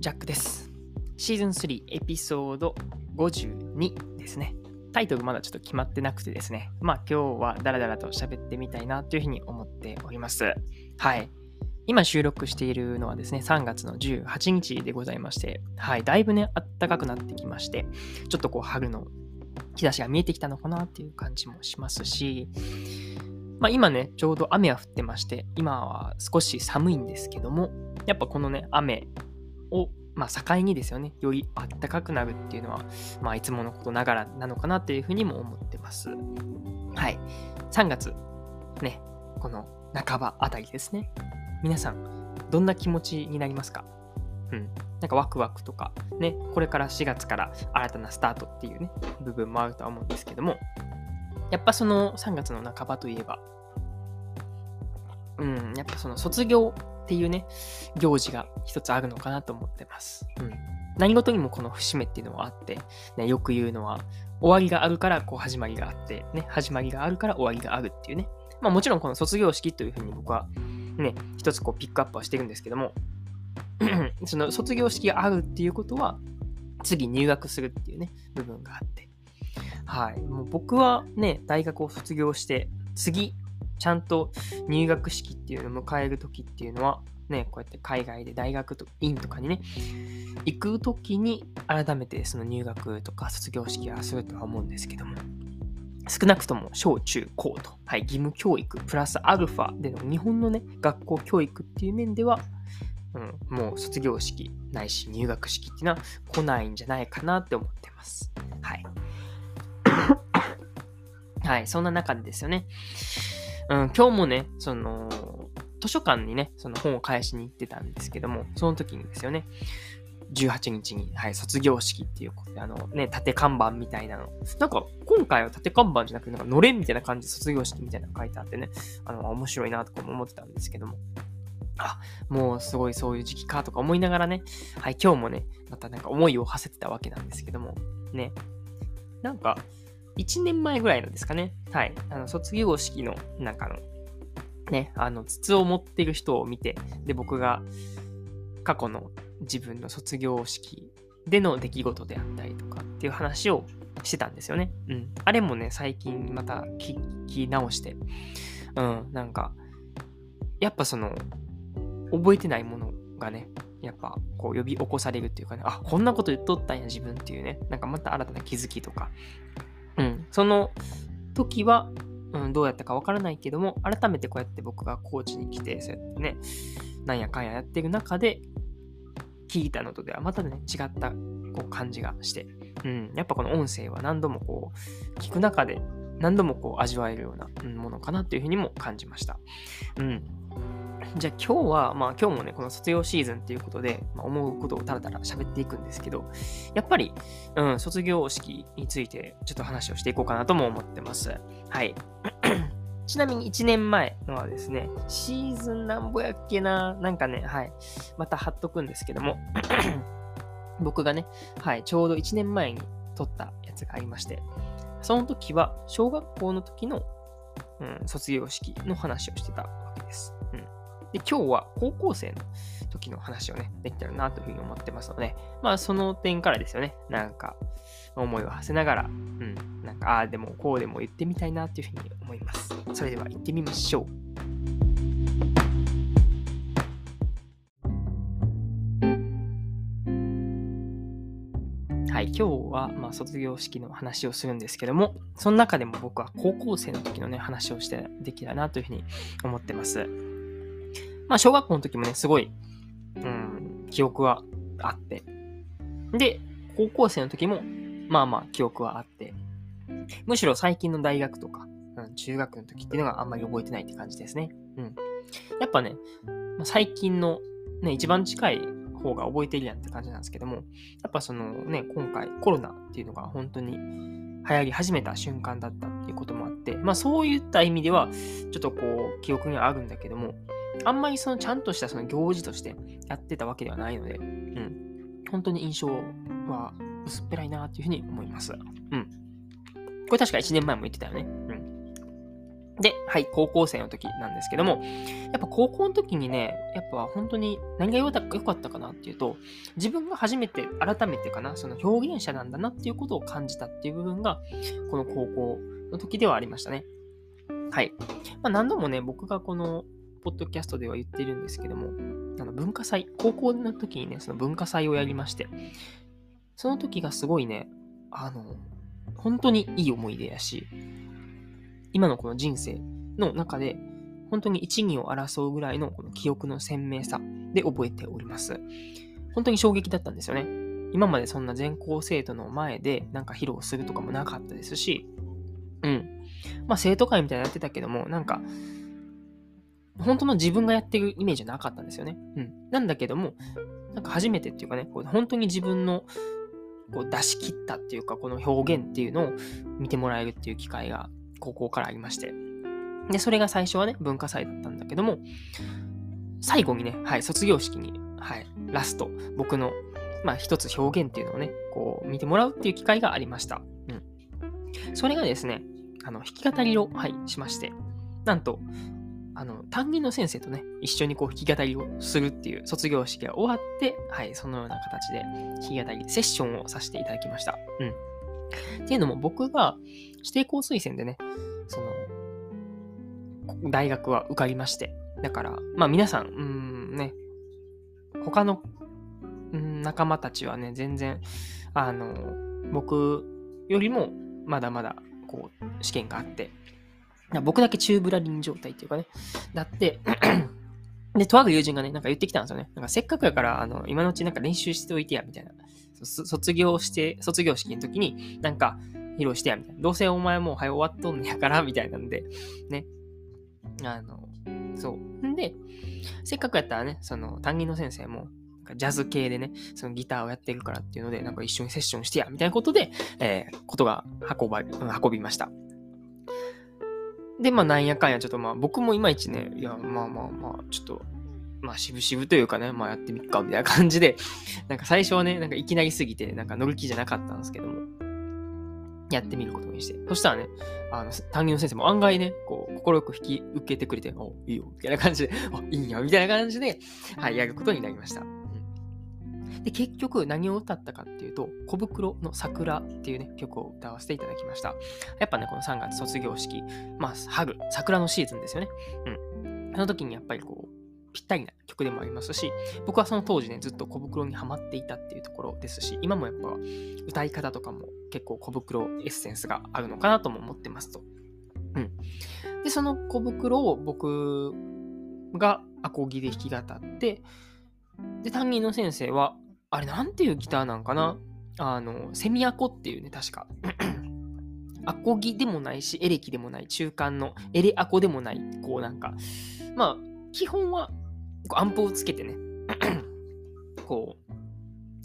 ジャックです。シーズン3エピソード52ですね。タイトルまだちょっと決まってなくてですね。まあ今日はダラダラと喋ってみたいなというふうに思っております。はい。今収録しているのはですね、3月の18日でございまして、はい。だいぶね、暖かくなってきまして、ちょっとこう春の日差しが見えてきたのかなっていう感じもしますし、まあ今ね、ちょうど雨は降ってまして、今は少し寒いんですけども、やっぱこのね、雨を、まあ、境にですよね、より暖かくなるっていうのは、まあ、いつものことながらなのかなっていうふうにも思ってます。はい。3月、ね、この半ばあたりですね。皆さん、どんな気持ちになりますか？うん。なんかワクワクとか、ね、これから4月から新たなスタートっていうね、部分もあるとは思うんですけども、やっぱその3月の半ばといえば、うん、やっぱその卒業っていうね、行事が一つあるのかなと思ってます。うん。何事にもこの節目っていうのはあって、ね、よく言うのは、終わりがあるからこう始まりがあって、ね、始まりがあるから終わりがあるっていうね。まあもちろんこの卒業式というふうに僕はね、一つこうピックアップはしてるんですけども、その卒業式があるっていうことは、次入学するっていうね、部分があって。はい。もう僕はね、大学を卒業して、次、ちゃんと入学式っていうのを迎える時っていうのは、ね、こうやって海外で大学と院とかにね、行く時に改めてその入学とか卒業式はするとは思うんですけども、少なくとも小中高と、はい、義務教育プラスアルファでの日本のね、学校教育っていう面では、うん、もう卒業式ないし入学式っていうのは来ないんじゃないかなって思ってます。はい。はい、そんな中でですよね。うん、今日もね、その、図書館にね、その本を返しに行ってたんですけども、その時にですよね、18日に、はい、卒業式っていうことで、あのね、縦看板みたいなの。なんか、今回は縦看板じゃなくて、なんか、のれんみたいな感じで卒業式みたいなの書いてあってね、あの、面白いなとかも思ってたんですけども。あ、もうすごいそういう時期かとか思いながらね、はい、今日もね、またなんか思いを馳せてたわけなんですけども、ね、なんか、1年前ぐらいのですかね、はい、あの卒業式の、なんかの、ね、あの、筒を持ってる人を見て、で、僕が過去の自分の卒業式での出来事であったりとかっていう話をしてたんですよね。うん。あれもね、最近また聞き直して、うん、なんか、やっぱその、覚えてないものがね、やっぱこう呼び起こされるっていうかね、あ、こんなこと言っとったんや自分っていうね、なんかまた新たな気づきとか、うん、その時は、うん、どうやったかわからないけども、改めてこうやって僕が高知に来て、そうやってね、なんやかんややってる中で、聞いたのとではまたね、違ったこう感じがして、うん、やっぱこの音声は何度もこう、聞く中で何度もこう味わえるようなものかなっていうふうにも感じました。うん。じゃあ今日は、まあ今日もね、この卒業シーズンっていうことで、まあ、思うことをたらたら喋っていくんですけど、やっぱり、うん、卒業式についてちょっと話をしていこうかなとも思ってます。はい。ちなみに1年前のはですね、シーズンなんぼやっけな、なんかね、はい、また貼っとくんですけども、僕がね、はい、ちょうど1年前に撮ったやつがありまして、その時は小学校の時の、うん、卒業式の話をしてたわけです。う、で今日は高校生の時の話をね、できたらなというふうに思ってますので、まあその点からですよね、なんか思いを馳せながら、うん、なんかああでもこうでも言ってみたいなというふうに思います。それでは行ってみましょう。はい、今日は、まあ、卒業式の話をするんですけども、その中でも僕は高校生の時のね、話をしてできたらなというふうに思ってます。まあ、小学校の時もね、すごい、うん、記憶はあって。で、高校生の時も、まあまあ、記憶はあって。むしろ最近の大学とか、うん、中学の時っていうのがあんまり覚えてないって感じですね。うん。やっぱね、最近のね、一番近い方が覚えてるやんって感じなんですけども、やっぱそのね、今回コロナっていうのが本当に流行り始めた瞬間だったっていうこともあって、まあそういった意味では、ちょっとこう、記憶にはあるんだけども、あんまりそのちゃんとしたその行事としてやってたわけではないので、うん。本当に印象は薄っぺらいなっていうふうに思います。うん。これ確か1年前も言ってたよね。うん。で、はい、高校生の時なんですけども、やっぱ高校の時にね、やっぱ本当に何が良かったかなっていうと、自分が初めて、改めてかな、その表現者なんだなっていうことを感じたっていう部分が、この高校の時ではありましたね。はい。まあ、何度もね、僕がこの、ポッドキャストでは言ってるんですけども、あの文化祭、高校の時にね、その文化祭をやりまして、その時がすごいね、あの、本当にいい思い出やし、今のこの人生の中で、本当に一二を争うぐらいのこの記憶の鮮明さで覚えております。本当に衝撃だったんですよね。今までそんな全校生徒の前でなんか披露するとかもなかったですし、うん。まあ生徒会みたいになってたけども、なんか、本当の自分がやってるイメージはなかったんですよね。うん。なんだけども、なんか初めてっていうかね、こう本当に自分のこう出し切ったっていうか、この表現っていうのを見てもらえるっていう機会が高校からありまして。で、それが最初はね、文化祭だったんだけども、最後にね、はい、卒業式に、はい、ラスト、僕の、まあ一つ表現っていうのをね、こう見てもらうっていう機会がありました。うん。それがですね、あの、弾き語りを、はい、しまして、なんと、あの、担任の先生とね、一緒にこう弾き語りをするっていう卒業式が終わって、はい、そのような形で弾き語り、セッションをさせていただきました。うん。っていうのも僕が指定校推薦でね、その、大学は受かりまして。だから、まあ皆さん、うんね、他の、仲間たちはね、全然、あの、僕よりもまだまだ、こう、試験があって、僕だけチューブラリン状態っていうかね、だって で、とある友人がね、なんか言ってきたんですよね。なんかせっかくやから、あの、今のうちなんか練習しておいてや、みたいな。卒業して、卒業式の時になんか披露してや、みたいな。どうせお前もう早終わっとんねやから、みたいなんで、ね。あの、そう。んで、せっかくやったらね、その担任の先生も、ジャズ系でね、そのギターをやってるからっていうので、なんか一緒にセッションしてや、みたいなことで、えー、ことが運ば、運びました。で、まあ、なんやかんや、ちょっとまあ、僕もいまいちね、いや、まあまあまあ、ちょっと、まあ、渋々というかね、まあ、やってみっか、みたいな感じで、なんか最初はね、なんかいきなりすぎて、なんか乗る気じゃなかったんですけども、やってみることにして。そしたらね、あの、担任の先生も案外ね、こう、心よく引き受けてくれて、お、いいよ、みたいな感じで、あ、いいんや、みたいな感じで、はい、やることになりました。で、結局何を歌ったかっていうと、小袋の桜っていうね、曲を歌わせていただきました。やっぱね、この3月卒業式、まあ、春、桜のシーズンですよね。うん。その時にやっぱりこう、ぴったりな曲でもありますし、僕はその当時ね、ずっと小袋にはまっていたっていうところですし、今もやっぱ歌い方とかも結構小袋エッセンスがあるのかなとも思ってますと。うん。で、その小袋を僕がアコギで弾き語って、で、担任の先生は、あれなんていうギターなんかな？あの、セミアコっていうね、確か。アコギでもないし、エレキでもない、中間のエレアコでもない、こうなんか、まあ、基本はアンプをつけてね、こう、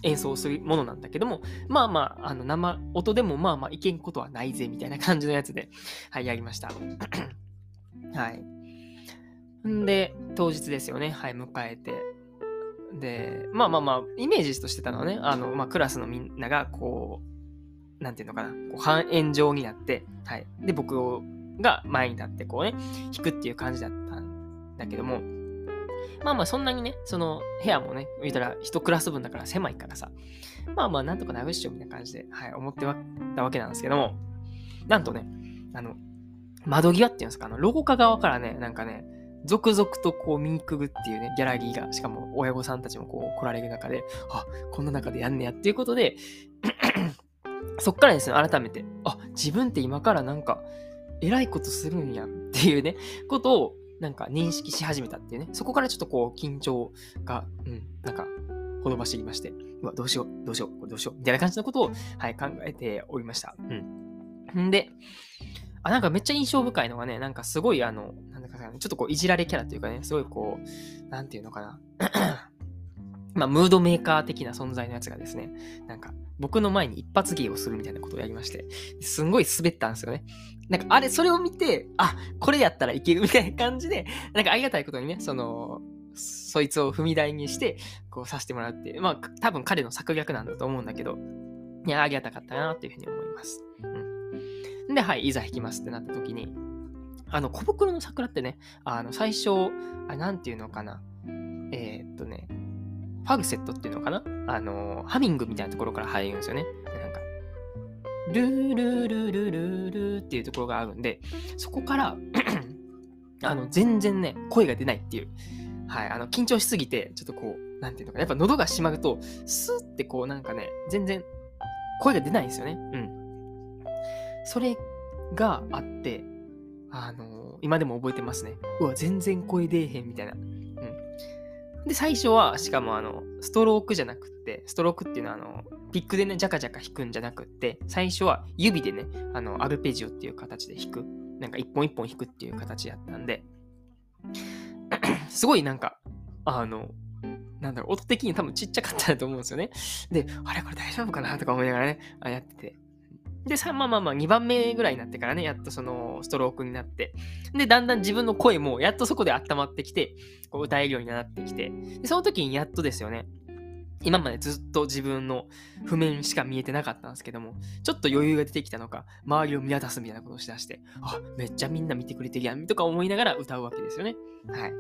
演奏するものなんだけども、まあまあ、あの生音でもまあまあいけんことはないぜみたいな感じのやつで、はい、やりました。はい。んで、当日ですよね、はい、迎えて。で、まあまあまあ、イメージとしてたのはね、あの、まあ、クラスのみんなが、こう、なんていうのかな、こう半円状になって、はい。で、僕が前に立って、こうね、弾くっていう感じだったんだけども、まあまあそんなにね、その部屋もね、言ったら一クラス分だから狭いからさ、まあまあなんとかなるっしょみたいな感じで、はい、思ってたわけなんですけども、なんとね、あの、窓際っていうんですか、あの、廊下側からね、なんかね、続々とこう見にくぐっていうね、ギャラリーが、しかも親御さんたちもこう来られる中で、あ、こんな中でやんねやっていうことで そっからですね、改めて、あ、自分って今からなんか、偉いことするんやっていうね、ことをなんか認識し始めたっていうね、そこからちょっとこう緊張が、うん、なんか、ほのばしりまして、うわ、どうしよう、どうしよう、どうしよう、みたいな感じのことを、はい、考えておりました。うん。んで、あ、なんかめっちゃ印象深いのがね、なんかすごいあの、ちょっとこういじられキャラというかね、すごいこう、なんていうのかな。まあ、ムードメーカー的な存在のやつがですね、なんか、僕の前に一発芸をするみたいなことをやりまして、すんごい滑ったんですよね。なんか、あれ、それを見て、あ、これやったらいけるみたいな感じで、なんかありがたいことにね、その、そいつを踏み台にして、こうさせてもらって、まあ、多分彼の策略なんだと思うんだけど、いや、ありがたかったなっていうふうに思います。うん。で、はい、いざ弾きますってなった時に、あの、小袋の桜ってね、あの、最初、あなんていうのかな。えー、っとね、ファルセットっていうのかな？あの、ハミングみたいなところから入るんですよね。なんか、ルールルルルルっていうところがあるんで、そこからあの、全然ね、声が出ないっていう。はい、あの、緊張しすぎて、ちょっとこう、なんていうのかな、やっぱ喉が閉まると、スーってこう、なんかね、全然、声が出ないんですよね。うん。それがあって、あのー、今でも覚えてますね。うわ、全然声出えへんみたいな。うん。で、最初は、しかもあの、ストロークじゃなくって、ストロークっていうのはあの、ピックでね、ジャカジャカ弾くんじゃなくって、最初は指でね、あの、アルペジオっていう形で弾く。なんか一本一本弾くっていう形やったんで、すごいなんか、あの、なんだろう、音的に多分ちっちゃかったと思うんですよね。で、あれこれ大丈夫かなとか思いながらね、あやってて。で、まあまあまあ、2番目ぐらいになってからね、やっとそのストロークになって、で、だんだん自分の声もやっとそこで温まってきて、こう歌えるようになってきて、でその時にやっとですよね、今までずっと自分の譜面しか見えてなかったんですけども、ちょっと余裕が出てきたのか、周りを見渡すみたいなことをしだして、あ、めっちゃみんな見てくれてるやん、とか思いながら歌うわけですよね。はい。ま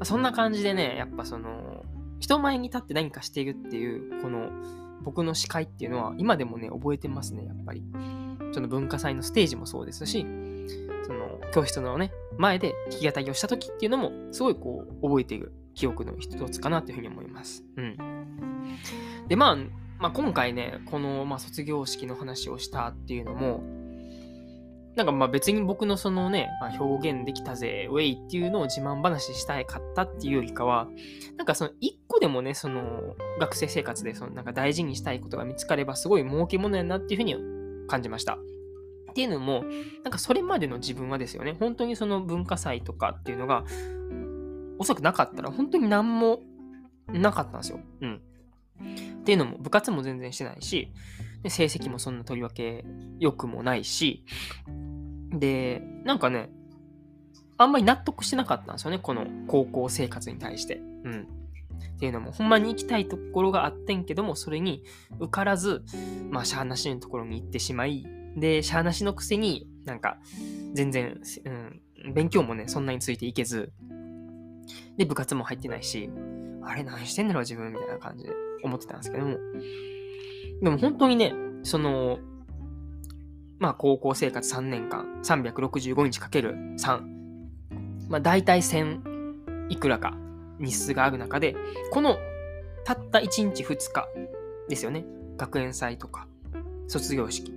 あ、そんな感じでね、やっぱその、人前に立って何かしているっていう、この、僕の司会っていうのは、今でもね、覚えてますね、やっぱり。その文化祭のステージもそうですし、その、教室のね、前で弾き語りをした時っていうのも、すごいこう、覚えている記憶の一つかなというふうに思います。うん。で、まあ、まあ、今回ね、この、まあ、卒業式の話をしたっていうのも、なんかまあ別に僕のそのね、まあ、表現できたぜ、ウェイっていうのを自慢話したいかったっていうよりかは、なんかその一個でもね、その学生生活でそのなんか大事にしたいことが見つかればすごい儲けものやなっていうふうに感じました。っていうのも、なんかそれまでの自分はですよね、本当にその文化祭とかっていうのが、おそくなかったら本当に何もなかったんですよ。うん。っていうのも部活も全然してないし、成績もそんなとりわけ良くもないし、で、なんかね、あんまり納得してなかったんですよね、この高校生活に対して。うん。っていうのも、ほんまに行きたいところがあってんけども、それに受からず、まあ、しゃーなしのところに行ってしまい、で、しゃーなしのくせになんか、全然、うん、勉強もね、そんなについていけず、で、部活も入ってないし、あれ何してんだろう自分みたいな感じで思ってたんですけども。でも本当にね、その、まあ高校生活3年間、365日かける3。まあ大体1000いくらか日数がある中で、このたった1日2日ですよね。学園祭とか卒業式。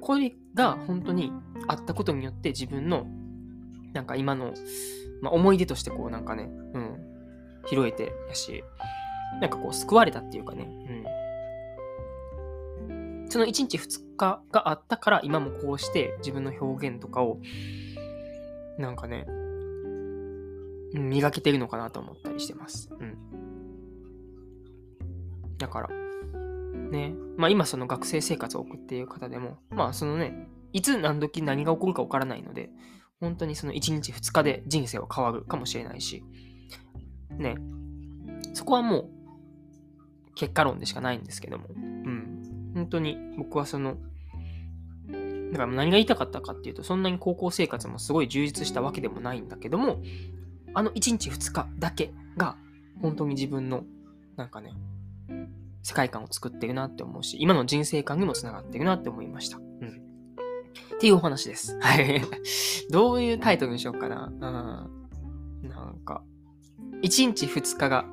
これが本当にあったことによって自分のなんか今の、まあ、思い出としてこうなんかね、うん、拾えてやし、なんかこう救われたっていうかね、うん。その1日2日があったから今もこうして自分の表現とかをなんかね、磨けてるのかなと思ったりしてます。うん。だから、ね、まあ今その学生生活を送っている方でも、まあそのね、いつ何時何が起こるか分からないので、本当にその1日2日で人生は変わるかもしれないし、ね、そこはもう結果論でしかないんですけども、うん、本当に僕はその、だから何が言いたかったかっていうと、そんなに高校生活もすごい充実したわけでもないんだけども、あの1日2日だけが本当に自分のなんかね、世界観を作ってるなって思うし、今の人生観にもつながってるなって思いました。うん。っていうお話です。はい。どういうタイトルにしようかな。うん。なんか、1日2日が、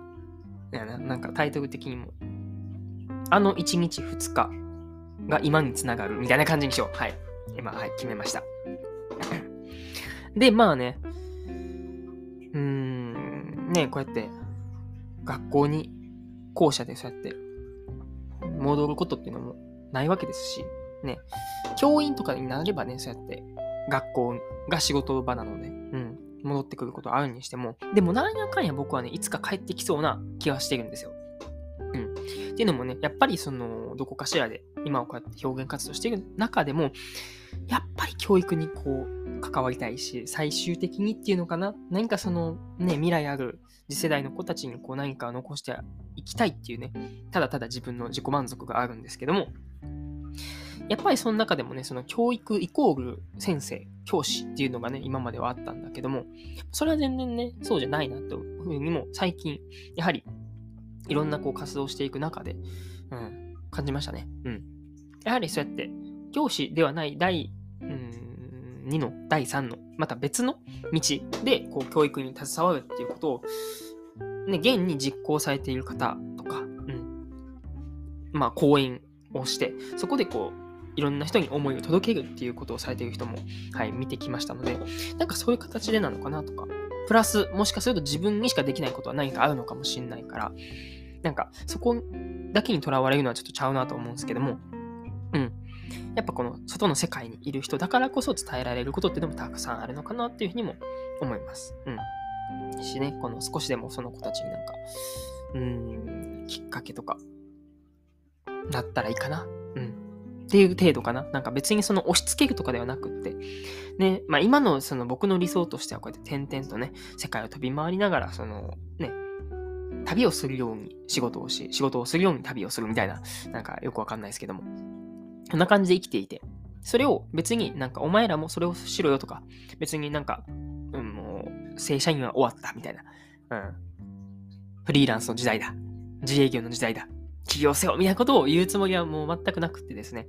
なんかタイトル的にも、あの1日2日が今につながるみたいな感じにしよう。はい。今、はい、決めました。で、まあね、うーん、ね、こうやって学校に校舎でそうやって戻ることっていうのもないわけですし、ね、教員とかになればね、そうやって学校が仕事場なので、うん、戻ってくることあるにしても、でもなんやかんや僕はね、いつか帰ってきそうな気はしてるんですよ。うん。っていうのもね、やっぱりその、どこかしらで今をこうやって表現活動している中でも、やっぱり教育にこう、関わりたいし、最終的にっていうのかな、何かその、ね、未来ある次世代の子たちにこう何か残していきたいっていうね、ただただ自分の自己満足があるんですけども、やっぱりその中でもね、その教育イコール先生、教師っていうのがね、今まではあったんだけども、それは全然ね、そうじゃないなというふうにも最近、やはりいろんなこう活動していく中で、うん、感じましたね。うん。やはりそうやって、教師ではない第、うん、2の、第3の、また別の道で、こう、教育に携わるっていうことを、ね、現に実行されている方とか、うん。まあ、講演をして、そこでこう、いろんな人に思いを届けるっていうことをされている人も、はい、見てきましたので、なんかそういう形でなのかなとか、プラス、もしかすると自分にしかできないことは何かあるのかもしれないから、なんかそこだけにとらわれるのはちょっとちゃうなと思うんですけども、うん。やっぱこの外の世界にいる人だからこそ伝えられることっていうのもたくさんあるのかなっていうふうにも思います。うん。しね、この少しでもその子たちになんか、うーん、きっかけとか、なったらいいかな。うん。っていう程度かな。なんか別にその押し付けるとかではなくって、ね、まあ今のその僕の理想としてはこうやって点々とね、世界を飛び回りながら、そのね、旅をするように仕事をし、仕事をするように旅をするみたいな、なんかよくわかんないですけども、こんな感じで生きていて、それを別になんかお前らもそれをしろよとか、別になんか、うん、もう正社員は終わったみたいな、うん、フリーランスの時代だ、自営業の時代だ、起業せよみたいなことを言うつもりはもう全くなくってですね、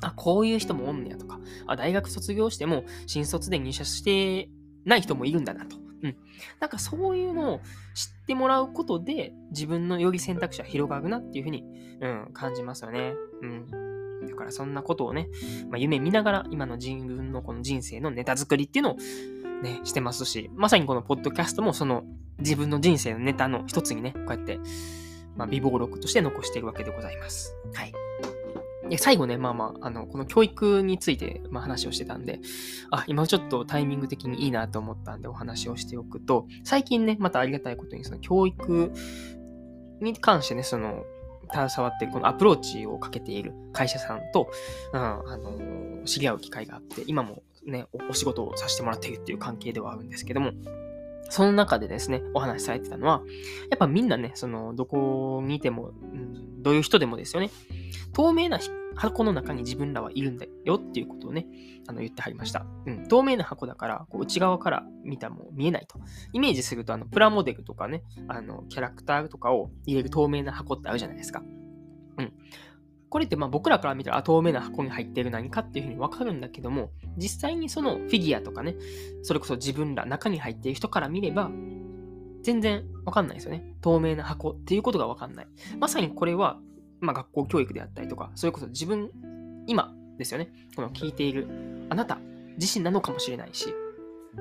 あ、こういう人もおんねやとか、あ、大学卒業しても新卒で入社してない人もいるんだなと。うん。なんかそういうのを知ってもらうことで、自分のより選択肢は広がるなっていうふうに、うん、感じますよね。うん。だからそんなことをね、まあ、夢見ながら今の自分のこの人生のネタ作りっていうのをね、してますし、まさにこのポッドキャストもその自分の人生のネタの一つにね、こうやって、まあ、微暴録として残しているわけでございます。はい。で、最後ね、まあまあ、あの、この教育について、まあ、話をしてたんで、あ、今ちょっとタイミング的にいいなと思ったんでお話をしておくと、最近ね、またありがたいことに、その教育に関してね、その、携わってこのアプローチをかけている会社さんと、うん、あの、知り合う機会があって、今もねお、お仕事をさせてもらっているっていう関係ではあるんですけども、その中でですね、お話しされてたのは、やっぱみんなね、その、どこにいても、うん、どういう人でもですよね、透明な箱の中に自分らはいるんだよっていうことをね、あの言ってはりました。うん、透明な箱だから、こう内側から見たも見えないと。イメージすると、あの、プラモデルとかね、あの、キャラクターとかを入れる透明な箱ってあるじゃないですか。うん。これってまあ僕らから見たら、透明な箱に入ってる何かっていうふうにわかるんだけども、実際にそのフィギュアとかね、それこそ自分ら中に入っている人から見れば、全然わかんないですよね。透明な箱っていうことがわかんない。まさにこれは、まあ学校教育であったりとか、それこそ自分、今ですよね。この聞いているあなた自身なのかもしれないし、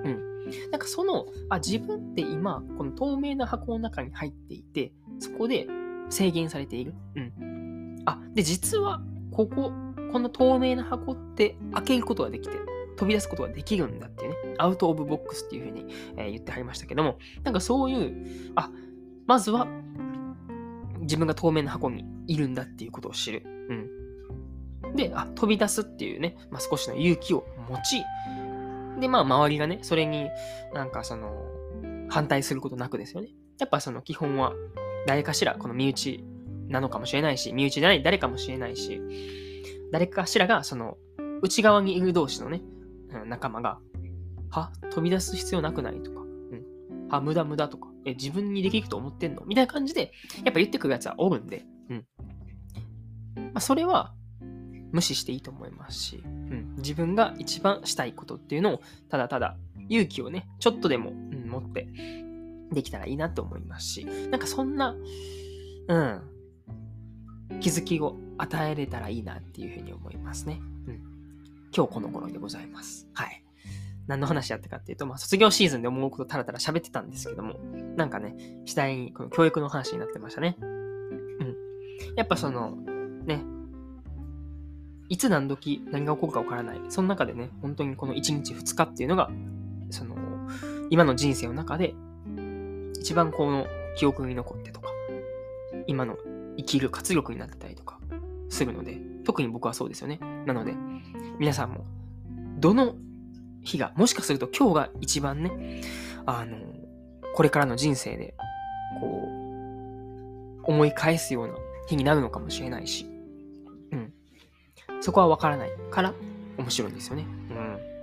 うん。なんかその、あ、自分って今、この透明な箱の中に入っていて、そこで制限されている。うん。あ、で、実は、ここ、この透明な箱って開けることができて、飛び出すことができるんだっていうね、アウトオブボックスっていうふうに、え、言ってはりましたけども、なんかそういう、あ、まずは、自分が透明な箱にいるんだっていうことを知る。うん。で、あ、飛び出すっていうね、まあ、少しの勇気を持ち、で、まあ、周りがね、それになんかその、反対することなくですよね。やっぱその基本は、誰かしら、この身内なのかもしれないし、身内じゃない誰かもしれないし、誰かしらがその内側にいる同士のね、うん仲間が、は飛び出す必要なくないとか、うん。は無駄無駄とか、え、自分にできると思ってんの？みたいな感じで、やっぱ言ってくるやつはおるんで、うん。まあ、それは無視していいと思いますし、うん。自分が一番したいことっていうのを、ただただ勇気をね、ちょっとでも、うん、持ってできたらいいなと思いますし、なんかそんな、うん、気づきを与えれたらいいなっていうふうに思いますね。うん。今日この頃でございます。はい。何の話やってかっていうと、まあ、卒業シーズンで思うことたらたら喋ってたんですけども、なんかね、次第にこの教育の話になってましたね。うん。やっぱその、ね、いつ何時何が起こるかわからない。その中でね、本当にこの1日2日っていうのが、その、今の人生の中で、一番この記憶に残ってとか、今の生きる活力になってたりとかするので、特に僕はそうですよね。なので、皆さんも、どの日が、もしかすると今日が一番ね、あの、これからの人生で、こう、思い返すような日になるのかもしれないし、うん。そこはわからないから面白いんですよね。うん。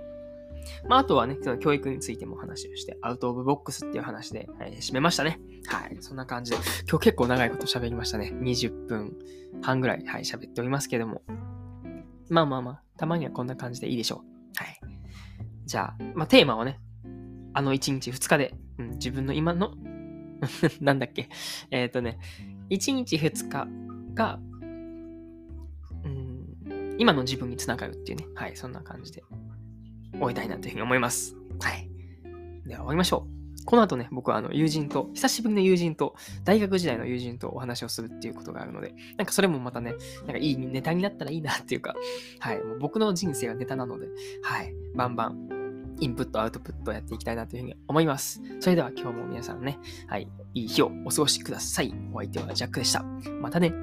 まあ、あとはね、その教育についても話をして、アウトオブボックスっていう話で、はい、締めましたね。はい。そんな感じで、今日結構長いこと喋りましたね。20分半ぐらい、はい、喋っておりますけども。まあまあまあ、たまにはこんな感じでいいでしょう。はい。じゃあ、まあテーマはね、あの1日2日で、うん、自分の今の なんだっけえっ、ー、とね、1日2日が、うん、今の自分につながるっていうね、はい、そんな感じで終えたいなというふうに思います。はい。では終わりましょう。この後ね、僕はあの友人と、久しぶりの友人と、大学時代の友人とお話をするっていうことがあるので、なんかそれもまたね、なんかいいネタになったらいいなっていうか、はい、もう僕の人生がネタなので、はい、バンバンインプット、アウトプットをやっていきたいなというふうに思います。それでは今日も皆さんね、はい、いい日をお過ごしください。お相手はジャックでした。またね。